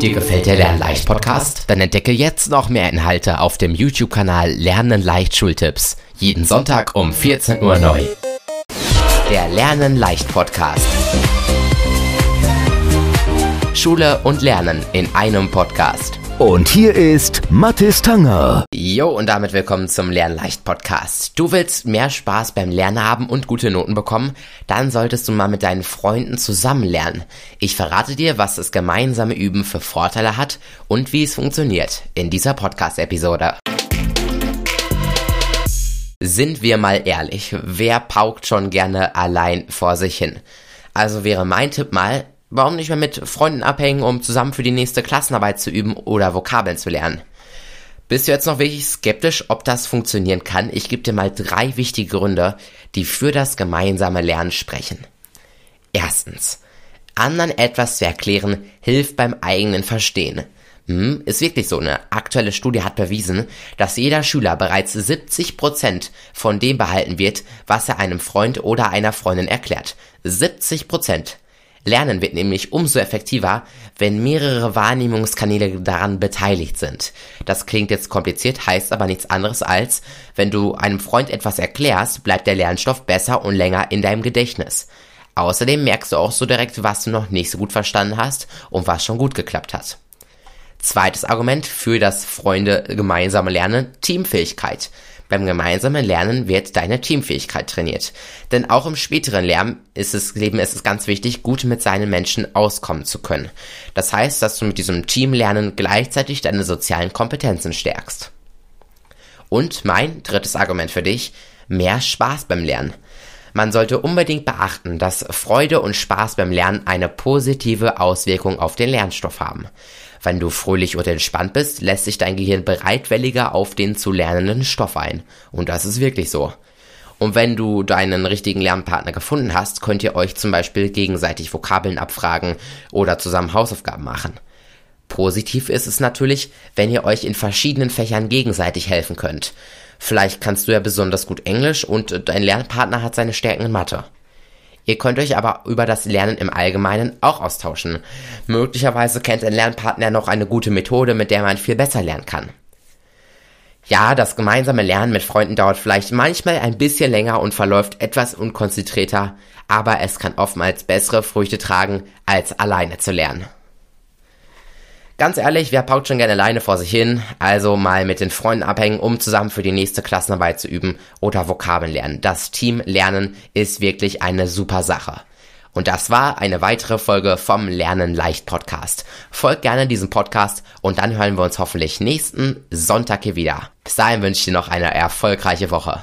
Dir gefällt der Lernleicht Podcast? Dann entdecke jetzt noch mehr Inhalte auf dem YouTube-Kanal Lernen leicht Schultipps. Jeden Sonntag um 14 Uhr neu. Der Lernen leicht Podcast. Schule und Lernen in einem Podcast. Und hier ist Mathis Tanger. Jo, und damit willkommen zum Lernleicht Podcast. Du willst mehr Spaß beim Lernen haben und gute Noten bekommen? Dann solltest du mal mit deinen Freunden zusammen lernen. Ich verrate dir, was das gemeinsame Üben für Vorteile hat und wie es funktioniert in dieser Podcast-Episode. Sind wir mal ehrlich, wer paukt schon gerne allein vor sich hin? Also wäre mein Tipp mal, Warum nicht mehr mit Freunden abhängen, um zusammen für die nächste Klassenarbeit zu üben oder Vokabeln zu lernen? Bist du jetzt noch wirklich skeptisch, ob das funktionieren kann? Ich gebe dir mal drei wichtige Gründe, die für das gemeinsame Lernen sprechen. Erstens. Anderen etwas zu erklären, hilft beim eigenen Verstehen. Hm, ist wirklich so. Eine aktuelle Studie hat bewiesen, dass jeder Schüler bereits 70% von dem behalten wird, was er einem Freund oder einer Freundin erklärt. 70%. Lernen wird nämlich umso effektiver, wenn mehrere Wahrnehmungskanäle daran beteiligt sind. Das klingt jetzt kompliziert, heißt aber nichts anderes als, wenn du einem Freund etwas erklärst, bleibt der Lernstoff besser und länger in deinem Gedächtnis. Außerdem merkst du auch so direkt, was du noch nicht so gut verstanden hast und was schon gut geklappt hat. Zweites Argument für das Freunde gemeinsame Lernen, Teamfähigkeit. Beim gemeinsamen Lernen wird deine Teamfähigkeit trainiert. Denn auch im späteren Lernen ist es, Leben ist es ganz wichtig, gut mit seinen Menschen auskommen zu können. Das heißt, dass du mit diesem Teamlernen gleichzeitig deine sozialen Kompetenzen stärkst. Und mein drittes Argument für dich, mehr Spaß beim Lernen. Man sollte unbedingt beachten, dass Freude und Spaß beim Lernen eine positive Auswirkung auf den Lernstoff haben. Wenn du fröhlich und entspannt bist, lässt sich dein Gehirn bereitwilliger auf den zu lernenden Stoff ein. Und das ist wirklich so. Und wenn du deinen richtigen Lernpartner gefunden hast, könnt ihr euch zum Beispiel gegenseitig Vokabeln abfragen oder zusammen Hausaufgaben machen. Positiv ist es natürlich, wenn ihr euch in verschiedenen Fächern gegenseitig helfen könnt. Vielleicht kannst du ja besonders gut Englisch und dein Lernpartner hat seine Stärken in Mathe. Ihr könnt euch aber über das Lernen im Allgemeinen auch austauschen. Möglicherweise kennt ein Lernpartner noch eine gute Methode, mit der man viel besser lernen kann. Ja, das gemeinsame Lernen mit Freunden dauert vielleicht manchmal ein bisschen länger und verläuft etwas unkonzentrierter, aber es kann oftmals bessere Früchte tragen, als alleine zu lernen. Ganz ehrlich, wer paukt schon gerne alleine vor sich hin? Also mal mit den Freunden abhängen, um zusammen für die nächste Klassenarbeit zu üben oder Vokabeln lernen. Das Team lernen ist wirklich eine super Sache. Und das war eine weitere Folge vom Lernen leicht Podcast. Folgt gerne diesem Podcast und dann hören wir uns hoffentlich nächsten Sonntag hier wieder. Bis dahin wünsche ich dir noch eine erfolgreiche Woche.